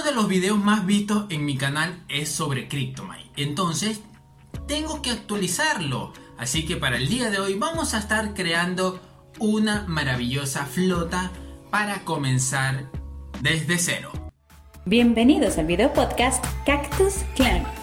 uno de los videos más vistos en mi canal es sobre CryptoMine. Entonces, tengo que actualizarlo. Así que para el día de hoy vamos a estar creando una maravillosa flota para comenzar desde cero. Bienvenidos al video podcast Cactus Clan.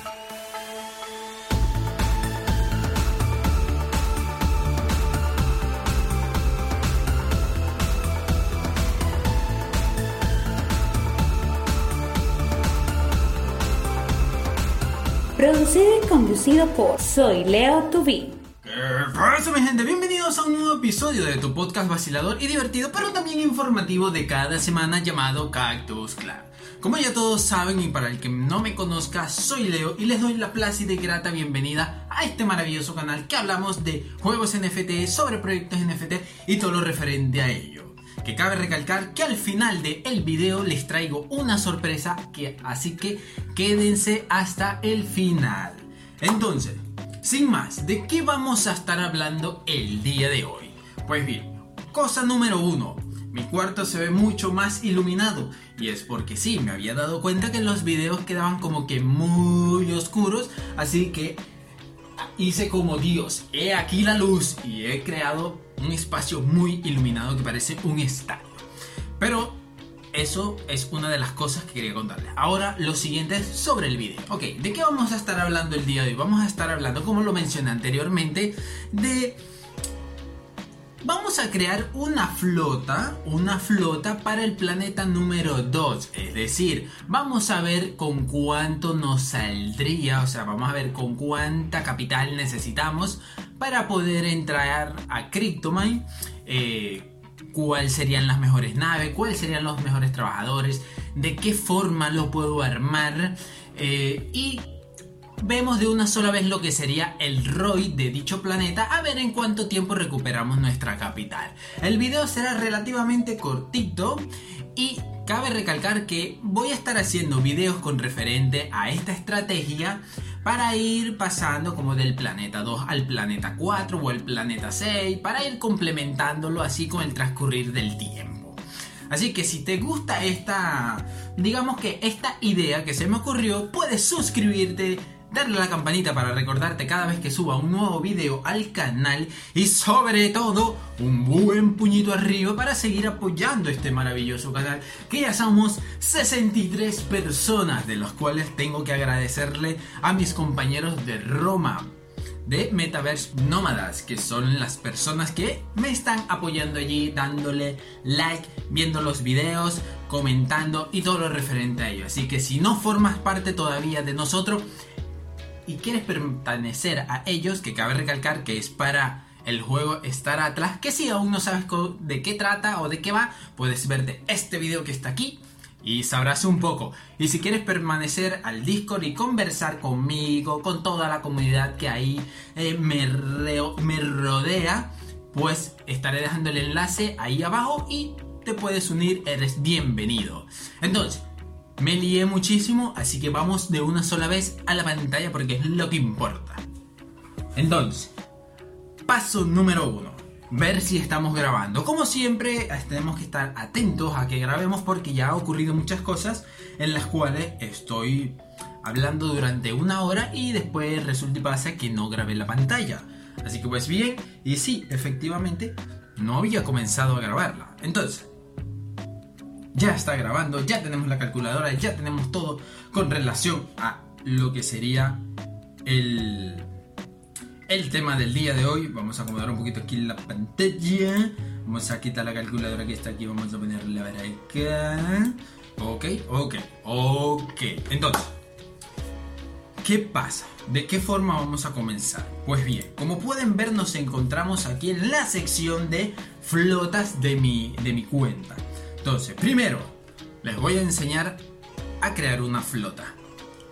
Producido y conducido por Soy Leo Tubi. ¿Qué pasa mi gente? Bienvenidos a un nuevo episodio de tu podcast vacilador y divertido, pero también informativo de cada semana llamado Cactus Clan. Como ya todos saben y para el que no me conozca, soy Leo y les doy la plácida y grata bienvenida a este maravilloso canal que hablamos de juegos NFT, sobre proyectos NFT y todo lo referente a ello que cabe recalcar que al final del el video les traigo una sorpresa, que, así que quédense hasta el final. Entonces, sin más, ¿de qué vamos a estar hablando el día de hoy? Pues bien, cosa número uno, mi cuarto se ve mucho más iluminado y es porque sí, me había dado cuenta que los videos quedaban como que muy oscuros, así que hice como Dios, he aquí la luz y he creado un espacio muy iluminado que parece un estadio. Pero eso es una de las cosas que quería contarles. Ahora lo siguiente es sobre el vídeo. Ok, ¿de qué vamos a estar hablando el día de hoy? Vamos a estar hablando, como lo mencioné anteriormente, de Vamos a crear una flota, una flota para el planeta número 2. Es decir, vamos a ver con cuánto nos saldría, o sea, vamos a ver con cuánta capital necesitamos para poder entrar a Cryptomine. Eh, cuáles serían las mejores naves, cuáles serían los mejores trabajadores, de qué forma lo puedo armar eh, y vemos de una sola vez lo que sería el ROI de dicho planeta a ver en cuánto tiempo recuperamos nuestra capital. El video será relativamente cortito y cabe recalcar que voy a estar haciendo videos con referente a esta estrategia para ir pasando como del planeta 2 al planeta 4 o al planeta 6 para ir complementándolo así con el transcurrir del tiempo. Así que si te gusta esta, digamos que esta idea que se me ocurrió, puedes suscribirte darle a la campanita para recordarte cada vez que suba un nuevo video al canal y sobre todo un buen puñito arriba para seguir apoyando este maravilloso canal que ya somos 63 personas de los cuales tengo que agradecerle a mis compañeros de Roma de Metaverse Nómadas, que son las personas que me están apoyando allí, dándole like, viendo los videos, comentando y todo lo referente a ello. Así que si no formas parte todavía de nosotros, y quieres pertenecer a ellos, que cabe recalcar que es para el juego Star Atlas, que si aún no sabes de qué trata o de qué va, puedes verte este video que está aquí y sabrás un poco. Y si quieres permanecer al Discord y conversar conmigo, con toda la comunidad que ahí eh, me rodea, pues estaré dejando el enlace ahí abajo y te puedes unir, eres bienvenido. Entonces, me lié muchísimo, así que vamos de una sola vez a la pantalla porque es lo que importa. Entonces, paso número uno. Ver si estamos grabando. Como siempre, tenemos que estar atentos a que grabemos porque ya ha ocurrido muchas cosas en las cuales estoy hablando durante una hora y después resulta y pasa que no grabé la pantalla. Así que pues bien, y sí, efectivamente, no había comenzado a grabarla. Entonces, ya está grabando, ya tenemos la calculadora, ya tenemos todo con relación a lo que sería el, el tema del día de hoy. Vamos a acomodar un poquito aquí la pantalla. Vamos a quitar la calculadora que está aquí, vamos a ponerla a ver acá. Ok, ok, ok. Entonces, ¿qué pasa? ¿De qué forma vamos a comenzar? Pues bien, como pueden ver nos encontramos aquí en la sección de flotas de mi, de mi cuenta. Entonces, primero, les voy a enseñar a crear una flota.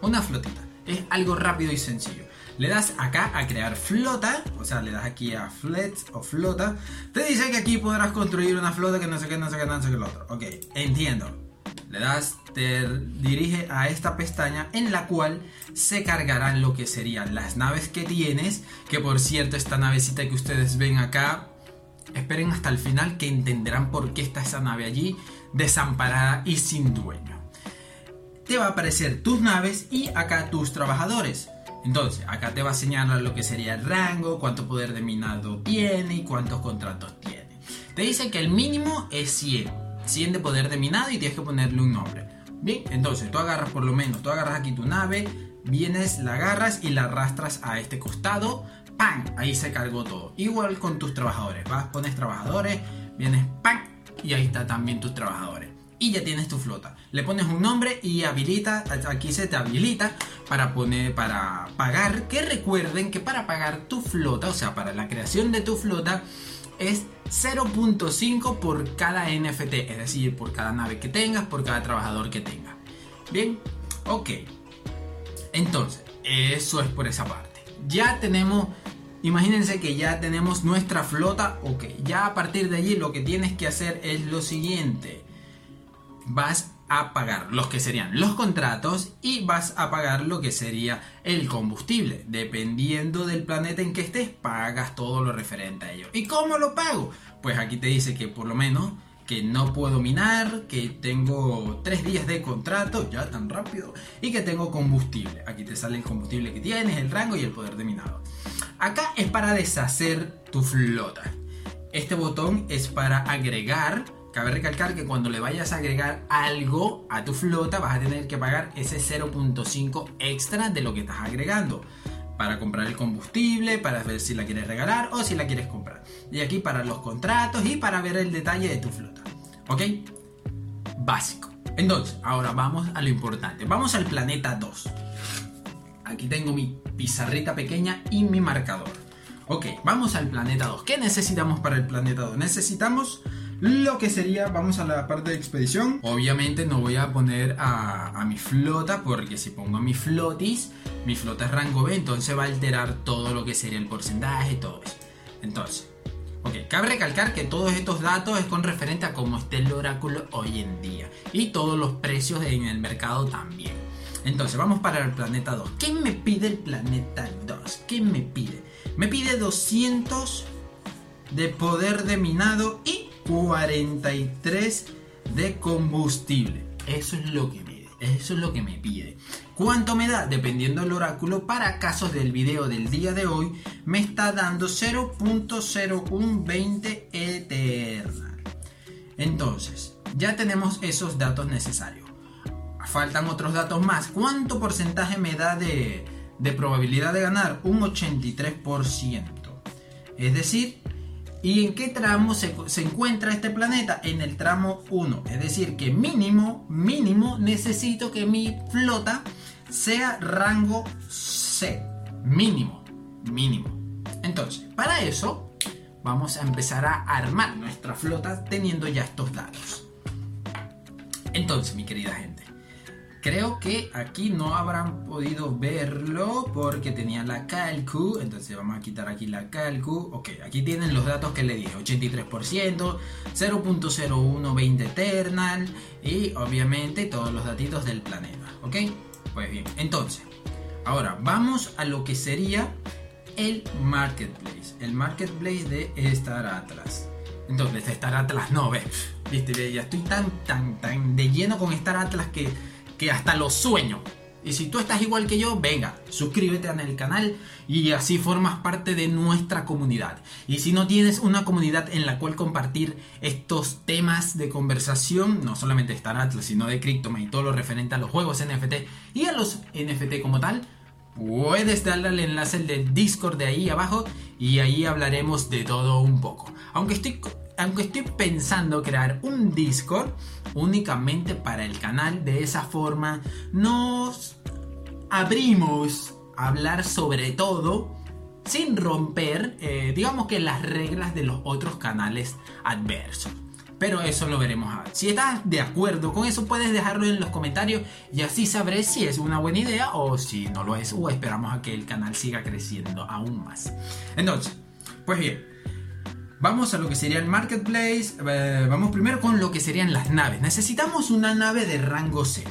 Una flotita. Es algo rápido y sencillo. Le das acá a crear flota, o sea, le das aquí a flets o flota. Te dice que aquí podrás construir una flota que no sé qué, no sé qué, no sé qué lo otro. Ok, entiendo. Le das, te dirige a esta pestaña en la cual se cargarán lo que serían las naves que tienes. Que por cierto, esta navecita que ustedes ven acá Esperen hasta el final que entenderán por qué está esa nave allí, desamparada y sin dueño. te va a aparecer tus naves y acá tus trabajadores. Entonces, acá te va a señalar lo que sería el rango, cuánto poder de minado tiene y cuántos contratos tiene. Te dice que el mínimo es 100. 100 de poder de minado y tienes que ponerle un nombre. Bien, entonces tú agarras por lo menos, tú agarras aquí tu nave, vienes, la agarras y la arrastras a este costado. ¡Pam! Ahí se cargó todo. Igual con tus trabajadores. Vas, pones trabajadores, vienes, ¡pam! Y ahí está también tus trabajadores y ya tienes tu flota. Le pones un nombre y habilita, aquí se te habilita para poner, para pagar. Que recuerden que para pagar tu flota, o sea, para la creación de tu flota, es 0.5 por cada NFT, es decir, por cada nave que tengas, por cada trabajador que tengas. Bien, ok. Entonces, eso es por esa parte. Ya tenemos, imagínense que ya tenemos nuestra flota, ok. Ya a partir de allí lo que tienes que hacer es lo siguiente vas a pagar los que serían los contratos y vas a pagar lo que sería el combustible. Dependiendo del planeta en que estés, pagas todo lo referente a ello. ¿Y cómo lo pago? Pues aquí te dice que por lo menos que no puedo minar, que tengo tres días de contrato, ya tan rápido, y que tengo combustible. Aquí te sale el combustible que tienes, el rango y el poder de minado. Acá es para deshacer tu flota. Este botón es para agregar Cabe recalcar que cuando le vayas a agregar algo a tu flota vas a tener que pagar ese 0.5 extra de lo que estás agregando. Para comprar el combustible, para ver si la quieres regalar o si la quieres comprar. Y aquí para los contratos y para ver el detalle de tu flota. ¿Ok? Básico. Entonces, ahora vamos a lo importante. Vamos al planeta 2. Aquí tengo mi pizarrita pequeña y mi marcador. Ok, vamos al planeta 2. ¿Qué necesitamos para el planeta 2? Necesitamos lo que sería, vamos a la parte de expedición. Obviamente no voy a poner a, mi flota porque si pongo a mi flotis, mi flota es rango B, entonces va a alterar todo lo que sería el porcentaje y todo eso. Entonces, ok, cabe recalcar que todos estos datos es con referente a cómo está el oráculo hoy en día y todos los precios en el mercado también. Entonces, vamos para el planeta 2. ¿Qué me pide el planeta 2? ¿Qué me pide? Me pide 200 de poder de minado y 43 de combustible. Eso es lo que me, eso es lo que me pide. ¿Cuánto me da? Dependiendo del oráculo, para casos del video del día de hoy, me está dando 0.0120 Eternal. Entonces, ya tenemos esos datos necesarios. Faltan otros datos más. ¿Cuánto porcentaje me da de probabilidad de ganar? Un 83%. Es decir, ¿Y en qué tramo se, encuentra este planeta? En el tramo 1. Es decir, que mínimo, mínimo necesito que mi flota sea rango C. Mínimo, mínimo. Entonces, para eso vamos a empezar a armar nuestra flota teniendo ya estos datos. Entonces, mi querida gente, Creo que aquí no habrán podido verlo porque tenía la calcu. Entonces vamos a quitar aquí la calcu. Ok, aquí tienen los datos que le dije. 83%, 0.0120 Eternal y obviamente todos los datitos del planeta. Ok, pues bien. Entonces, ahora vamos a lo que sería el marketplace. El marketplace de Star Atlas. Entonces, Star Atlas no, ve. Viste, ya estoy tan, tan, tan de lleno con Star Atlas que que hasta los sueño. Y si tú estás igual que yo, venga, suscríbete el canal y así formas parte de nuestra comunidad. Y si no tienes una comunidad en la cual compartir estos temas de conversación, no solamente de Star Atlas, sino de Cryptome y todo lo referente a los juegos NFT y a los NFT como tal, puedes darle al enlace de Discord de ahí abajo y ahí hablaremos de todo un poco. Aunque estoy aunque estoy pensando crear un Discord únicamente para el canal, de esa forma nos abrimos a hablar sobre todo sin romper, eh, digamos que las reglas de los otros canales adversos. Pero eso lo veremos a ver. Si estás de acuerdo con eso, puedes dejarlo en los comentarios y así sabré si es una buena idea o si no lo es o esperamos a que el canal siga creciendo aún más. Entonces, pues bien, Vamos a lo que sería el marketplace. Eh, vamos primero con lo que serían las naves. Necesitamos una nave de rango C.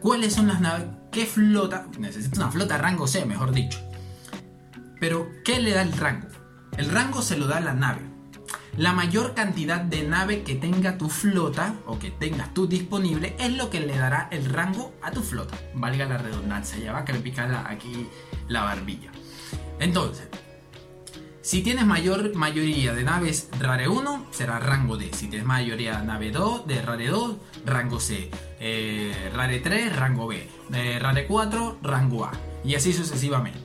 ¿Cuáles son las naves? ¿Qué flota? Necesito una flota rango C, mejor dicho. Pero, ¿qué le da el rango? El rango se lo da la nave. la mayor cantidad de nave que tenga tu flota o que tengas tú disponible es lo que le dará el rango a tu flota. Valga la redundancia, ya va a picar aquí la barbilla. Entonces, si tienes mayor mayoría de naves Rare 1, será rango D. Si tienes mayoría de nave 2, de Rare 2, rango C. Eh, rare 3, rango B. Eh, Rare 4, rango A. Y así sucesivamente.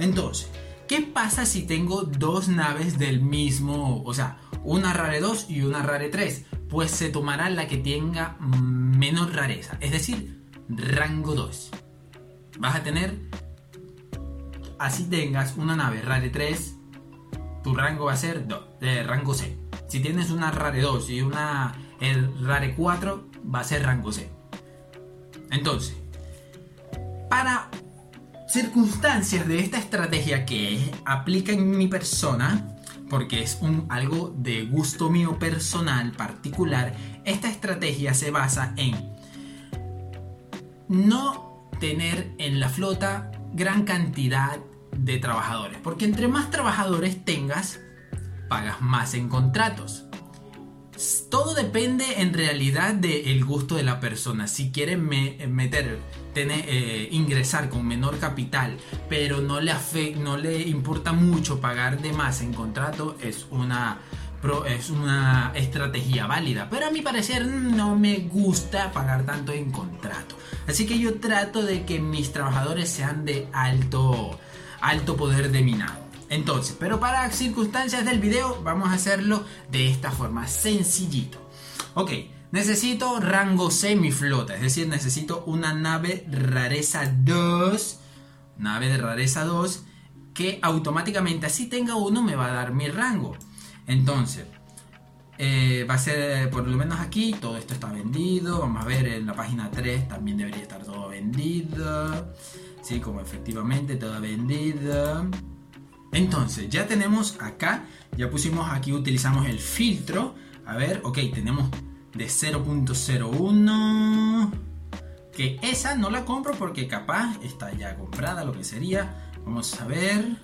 Entonces, ¿qué pasa si tengo dos naves del mismo, o sea, una Rare 2 y una Rare 3? Pues se tomará la que tenga menor rareza, es decir, rango 2. Vas a tener, así tengas una nave Rare 3, tu rango va a ser rango C. Si tienes una Rare 2 y una Rare 4, va a ser rango C. Entonces, para circunstancias de esta estrategia que aplica en mi persona, porque es un, algo de gusto mío personal particular, esta estrategia se basa en no tener en la flota gran cantidad de trabajadores. Porque entre más trabajadores tengas, pagas más en contratos. Todo depende en realidad del gusto de la persona. Si quieren meter, tener, eh, ingresar con menor capital, pero no le, no le importa mucho pagar de más en contrato, es una, es una estrategia válida. Pero a mi parecer no me gusta pagar tanto en contrato. Así que yo trato de que mis trabajadores sean de alto alto poder de minado. Entonces, pero para circunstancias del video vamos a hacerlo de esta forma, sencillito. Ok, necesito rango semiflota, es decir, necesito una nave rareza 2, nave de rareza 2, que automáticamente así tenga uno me va a dar mi rango. Entonces, eh, va a ser por lo menos aquí, todo esto está vendido. Vamos a ver en la página 3 también debería estar todo vendido. Sí, como efectivamente todo vendido. Entonces, ya tenemos acá, ya pusimos aquí, utilizamos el filtro. A ver, ok, tenemos de 0.01. Que esa no la compro porque capaz está ya comprada, lo que sería. Vamos a ver.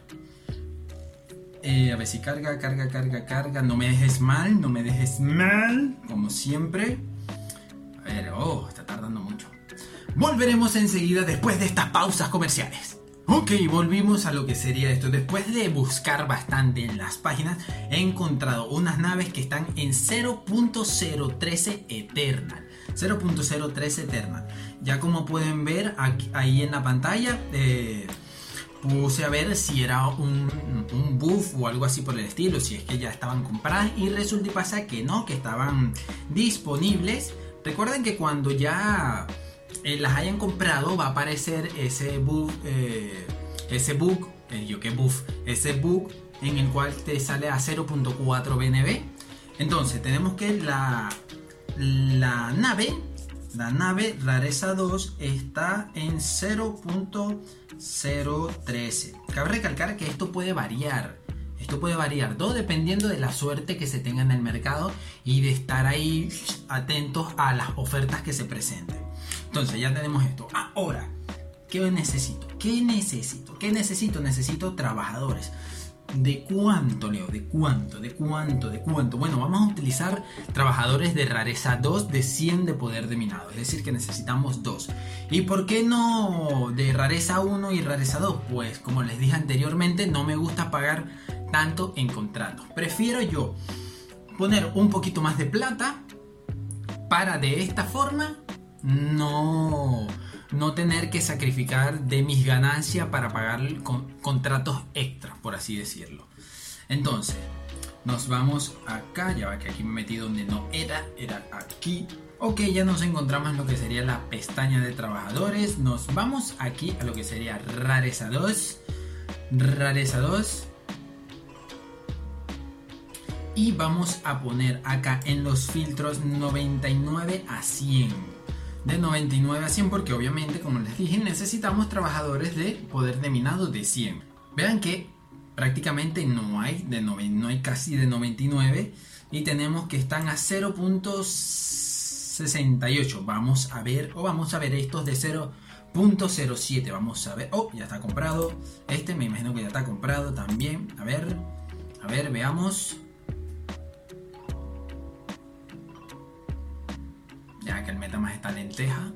Eh, a ver si carga, carga, carga, carga. No me dejes mal, no me dejes mal, como siempre. A ver, oh. Volveremos enseguida después de estas pausas comerciales. Ok, volvimos a lo que sería esto. Después de buscar bastante en las páginas, he encontrado unas naves que están en 0.013 Eternal. 0.013 Eternal. Ya como pueden ver ahí en la pantalla, eh, puse a ver si era un, un, buff o algo así por el estilo, si es que ya estaban compradas y resulta y pasa que no, que estaban disponibles. Recuerden que cuando ya eh, las hayan comprado va a aparecer ese bug, eh, ese bug, eh, yo qué buff, ese bug en el cual te sale a 0.4 BNB. Entonces tenemos que la, la nave, la nave rareza 2 está en 0.013. Cabe recalcar que esto puede variar. Esto puede variar, todo dependiendo de la suerte que se tenga en el mercado y de estar ahí atentos a las ofertas que se presenten. Entonces ya tenemos esto. Ahora, ¿qué necesito? ¿Qué necesito? ¿Qué necesito? Necesito trabajadores. ¿De cuánto, Leo? ¿De cuánto? ¿De cuánto? ¿De cuánto? Bueno, vamos a utilizar trabajadores de rareza 2 de 100 de poder de minado. Es decir, que necesitamos 2. ¿Y por qué no de rareza 1 y rareza 2? Pues como les dije anteriormente, no me gusta pagar tanto en contrato. Prefiero yo poner un poquito más de plata para de esta forma no, no tener que sacrificar de mis ganancias para pagar contratos extras, por así decirlo. Entonces, nos vamos acá, ya va que aquí me metí donde no era, era aquí. Ok, ya nos encontramos en lo que sería la pestaña de trabajadores. Nos vamos aquí a lo que sería rareza 2. Rareza 2. Y vamos a poner acá en los filtros 99 a 100 de 99 a 100 porque obviamente, como les dije, necesitamos trabajadores de poder de minado de 100. Vean que prácticamente no hay, de no hay casi de 99 y tenemos que están a 0.68. Vamos a ver, o vamos a ver estos de 0.07. Vamos a ver, oh, ya está comprado. Este me imagino que ya está comprado también. A ver, a ver, veamos. El MetaMask está lenteja.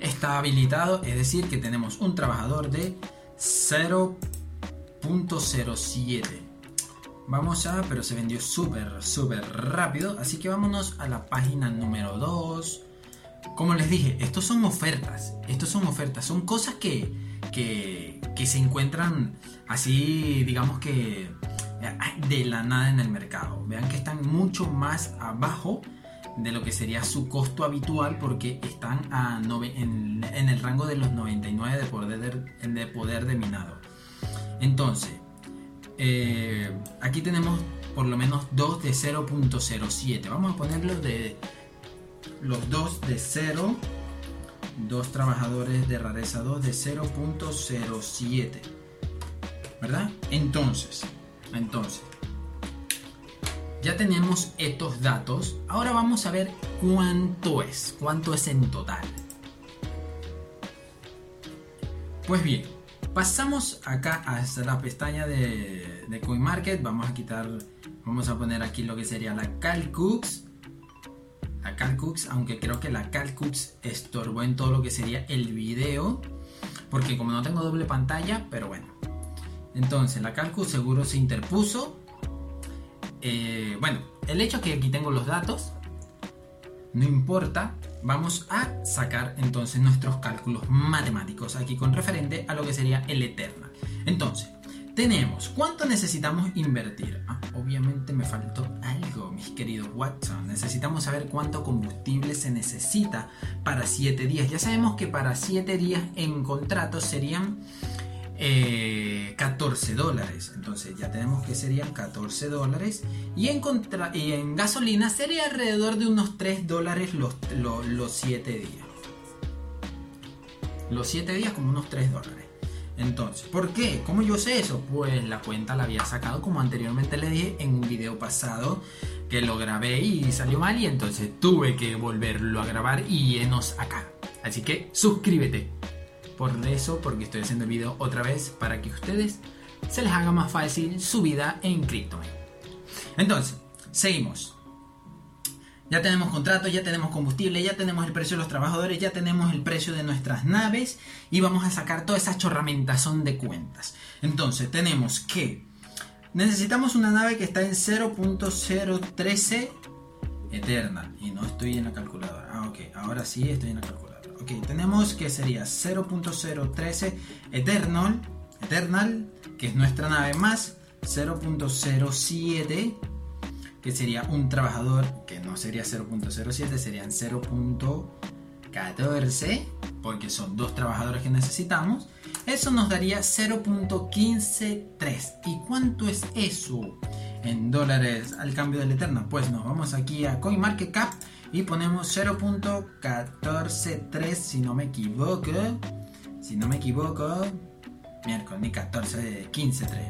Está habilitado, es decir, que tenemos un trabajador de 0.07. Vamos a, pero se vendió súper, súper rápido. Así que vámonos a la página número 2. Como les dije, estos son ofertas. Estos son ofertas. Son cosas que, que, que se encuentran así, digamos que de la nada en el mercado. Vean que están mucho más abajo de lo que sería su costo habitual porque están a en, el rango de los 99 de poder de, poder de minado. Entonces, eh, aquí tenemos por lo menos dos de 0.07. Vamos a ponerlos de los dos de 0, dos trabajadores de rareza 2 de 0.07. ¿Verdad? Entonces, entonces, ya tenemos estos datos. Ahora vamos a ver cuánto es, cuánto es en total. Pues bien, pasamos acá a la pestaña de, de CoinMarket. Vamos a quitar, vamos a poner aquí lo que sería la Calcux. La Calcux, aunque creo que la Calcux estorbó en todo lo que sería el video. Porque como no tengo doble pantalla, pero bueno, entonces, la Calcu seguro se interpuso. Eh, bueno, el hecho que aquí tengo los datos, no importa, vamos a sacar entonces nuestros cálculos matemáticos aquí con referente a lo que sería el Eternal. Entonces, tenemos cuánto necesitamos invertir. Ah, obviamente me faltó algo, mis queridos Watson. Necesitamos saber cuánto combustible se necesita para 7 días. Ya sabemos que para 7 días en contrato serían 14 eh, dólares. Entonces ya tenemos que serían 14 dólares. Y en, y en gasolina sería alrededor de unos 3 dólares los, los, 7 días. Los 7 días como unos 3 dólares. Entonces, ¿por qué? ¿Cómo yo sé eso? Pues la cuenta la había sacado como anteriormente le dije en un video pasado que lo grabé y salió mal y entonces tuve que volverlo a grabar y enos acá. Así que suscríbete por eso, porque estoy haciendo el video otra vez para que ustedes se les haga más fácil su vida en cripto. Entonces, seguimos. Ya tenemos contrato, ya tenemos combustible, ya tenemos el precio de los trabajadores, ya tenemos el precio de nuestras naves y vamos a sacar toda esa chorramentazón de cuentas. Entonces, tenemos que necesitamos una nave que está en 0.013 Eternal y no estoy en la calculadora. Ah, ok, ahora sí estoy en la calculadora. Ok, tenemos que sería 0.013 Eternal, Eternal, que es nuestra nave, más 0.07, que sería un trabajador, que no sería 0.07, serían 0.14, porque son dos trabajadores que necesitamos. Eso nos daría 0.153. ¿Y cuánto es eso en dólares al cambio del Eternal? Pues nos vamos aquí a CoinMarketCap y ponemos 0.143 si no me equivoco. Si no me equivoco, miércoles, ni 14, 15, 3.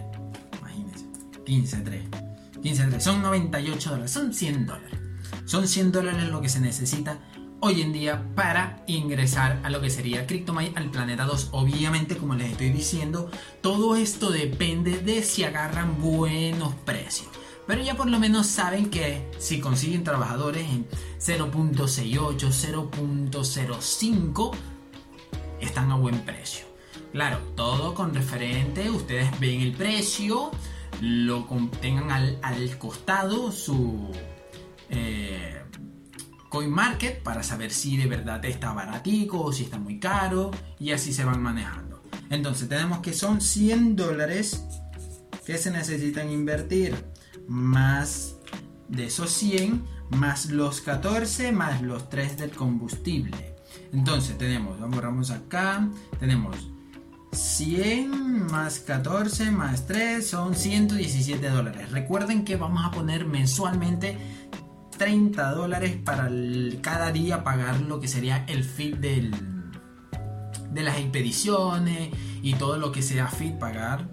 Imagínense, 15, 3. 15, 3. Son 98 dólares, son 100 dólares. Son 100 dólares lo que se necesita hoy en día para ingresar a lo que sería CryptoMine al planeta 2. Obviamente, como les estoy diciendo, todo esto depende de si agarran buenos precios. Pero ya por lo menos saben que si consiguen trabajadores en 0.68, 0.05, están a buen precio. Claro, todo con referente, ustedes ven el precio, lo tengan al, costado su eh, coin market para saber si de verdad está baratico o si está muy caro y así se van manejando. Entonces tenemos que son 100 dólares que se necesitan invertir más de esos 100 más los 14 más los 3 del combustible. Entonces tenemos, vamos acá, tenemos 100 más 14 más 3 son 117 dólares. Recuerden que vamos a poner mensualmente 30 dólares para cada día pagar lo que sería el feed del, de las expediciones y todo lo que sea feed pagar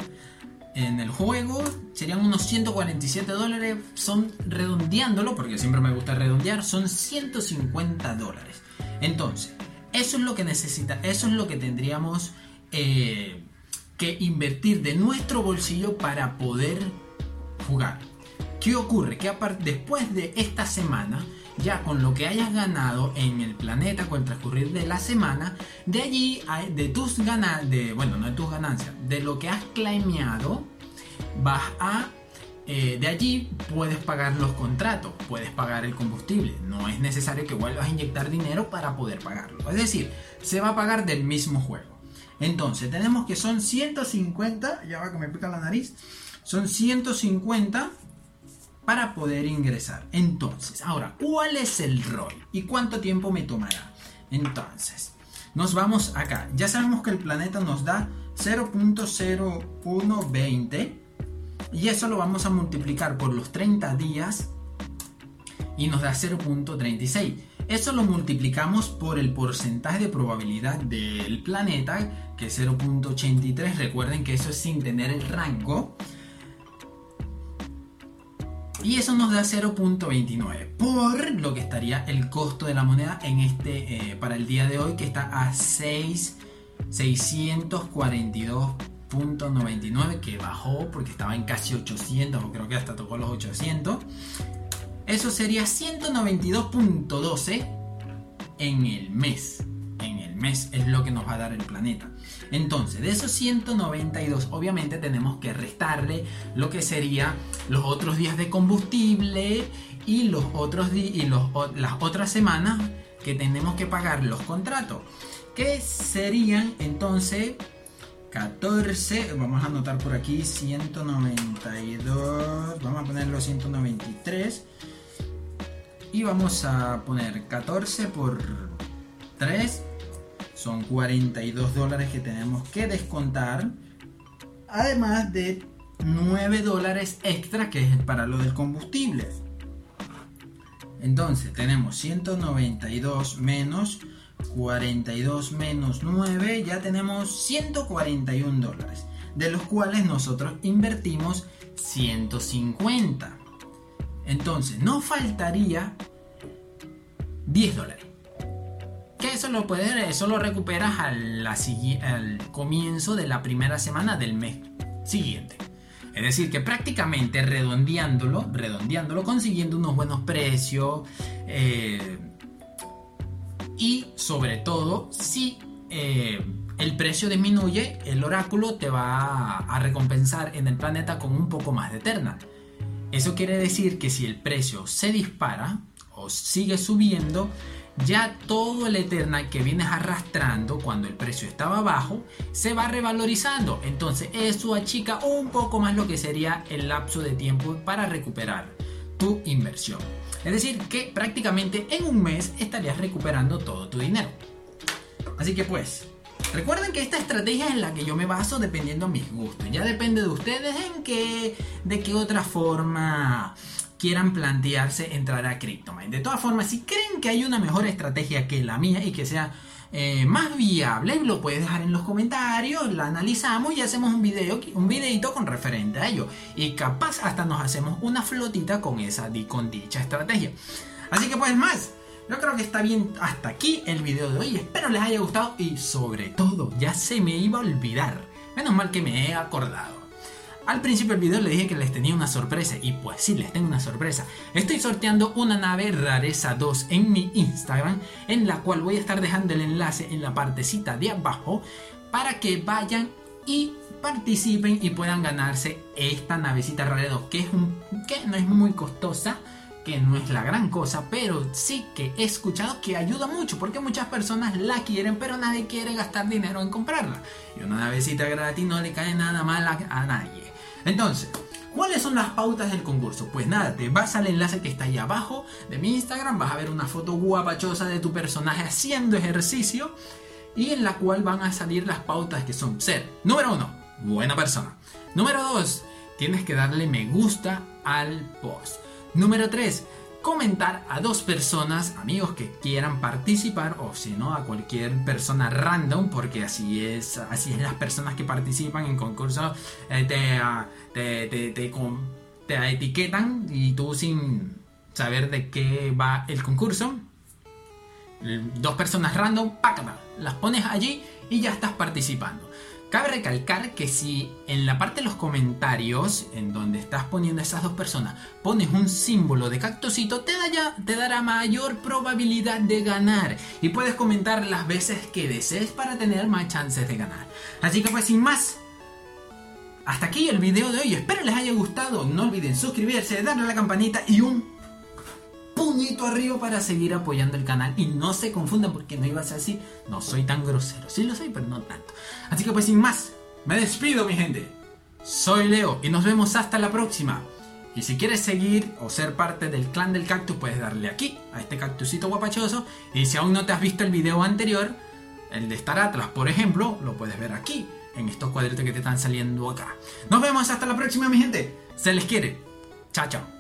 en el juego serían unos 147 dólares. Son redondeándolo, porque siempre me gusta redondear, son 150 dólares. Entonces, eso es lo que necesita, eso es lo que tendríamos eh, que invertir de nuestro bolsillo para poder jugar. ¿Qué ocurre? Que después de esta semana ya con lo que hayas ganado en el planeta con el transcurrir de la semana, de allí, de tus ganancias, bueno, no de tus ganancias, de lo que has claimeado, vas a eh, de allí puedes pagar los contratos, puedes pagar el combustible. No es necesario que vuelvas a inyectar dinero para poder pagarlo. Es decir, se va a pagar del mismo juego. Entonces, tenemos que son 150, ya va que me pica la nariz, son 150 para poder ingresar. Entonces, ahora, ¿cuál es el rol? ¿Y cuánto tiempo me tomará? Entonces, nos vamos acá. Ya sabemos que el planeta nos da 0.0120 y eso lo vamos a multiplicar por los 30 días y nos da 0.36. Eso lo multiplicamos por el porcentaje de probabilidad del planeta, que es 0.83. Recuerden que eso es sin tener el rango. Y eso nos da 0.29 por lo que estaría el costo de la moneda en este eh, para el día de hoy que está a 6 642 .99 que bajó porque estaba en casi 800 o creo que hasta tocó los 800 eso sería 192.12 en el mes. En el mes es lo que nos va a dar el planeta entonces de esos 192 obviamente tenemos que restarle lo que sería los otros días de combustible y los otros y las otras semanas que tenemos que pagar los contratos que serían entonces 14, vamos a anotar por aquí 192, vamos a ponerlo 193 y vamos a poner 14 por 3, son 42 dólares que tenemos que descontar, además de 9 dólares extra que es para lo del combustible. Entonces tenemos 192 menos 42 menos 9, ya tenemos 141 dólares, de los cuales nosotros invertimos 150. Entonces, nos faltaría 10 dólares. Que eso lo puedes, eso lo recuperas al, comienzo de la primera semana del mes siguiente. Es decir, que prácticamente redondeándolo, redondeándolo, consiguiendo unos buenos precios, eh, y sobre todo si eh, el precio disminuye, el oráculo te va a recompensar en el planeta con un poco más de Eterna. Eso quiere decir que si el precio se dispara o sigue subiendo, ya todo el Eternal que vienes arrastrando cuando el precio estaba bajo se va revalorizando. Entonces eso achica un poco más lo que sería el lapso de tiempo para recuperar tu inversión. Es decir, que prácticamente en un mes estarías recuperando todo tu dinero. Así que pues, recuerden que esta estrategia es la que yo me baso dependiendo de mis gustos. Ya depende de ustedes en qué, de qué otra forma quieran plantearse entrar a CryptoMine. De todas formas, si creen que hay una mejor estrategia que la mía y que sea eh, más viable, lo puedes dejar en los comentarios, la analizamos y hacemos un video, un videito con referente a ello. Y capaz hasta nos hacemos una flotita con esa con dicha estrategia. Así que pues más, yo creo que está bien hasta aquí el video de hoy. Espero les haya gustado y sobre todo, ya se me iba a olvidar. Menos mal que me he acordado. Al principio del video les dije que les tenía una sorpresa y pues sí, les tengo una sorpresa. Estoy sorteando una nave Rareza 2 en mi Instagram en la cual voy a estar dejando el enlace en la partecita de abajo para que vayan y participen y puedan ganarse esta navecita Rare 2 que, es un, que no es muy costosa que no es la gran cosa, pero sí que he escuchado que ayuda mucho porque muchas personas la quieren, pero nadie quiere gastar dinero en comprarla. Y una navecita gratis no le cae nada mal a nadie. Entonces, ¿cuáles son las pautas del concurso? Pues nada, te vas al enlace que está ahí abajo de mi Instagram, vas a ver una foto guapachosa de tu personaje haciendo ejercicio y en la cual van a salir las pautas que son ser, número uno, buena persona. Número dos, tienes que darle me gusta al post. Número tres, comentar a dos personas, amigos que quieran participar o si no a cualquier persona random, porque así es, así es las personas que participan en concursos eh, ah, te, te, te, te, etiquetan y tú sin saber de qué va el concurso, dos personas random, pácata, las pones allí y ya estás participando. Cabe recalcar que si en la parte de los comentarios, en donde estás poniendo esas dos personas, pones un símbolo de cactusito, te, te dará mayor probabilidad de ganar. Y puedes comentar las veces que desees para tener más chances de ganar. Así que pues sin más, hasta aquí el video de hoy. Espero les haya gustado. No olviden suscribirse, darle a la campanita y un puñito arriba para seguir apoyando el canal. Y no se confundan porque no iba a ser así. No soy tan grosero. Sí lo soy, pero no tanto. Así que pues sin más, me despido mi gente. Soy Leo y nos vemos hasta la próxima. Y si quieres seguir o ser parte del clan del cactus, puedes darle aquí, a este cactusito guapachoso. Y si aún no te has visto el video anterior, el de Star Atlas, por ejemplo, lo puedes ver aquí, en estos cuadritos que te están saliendo acá. Nos vemos hasta la próxima, mi gente. Se les quiere. Chao, chao.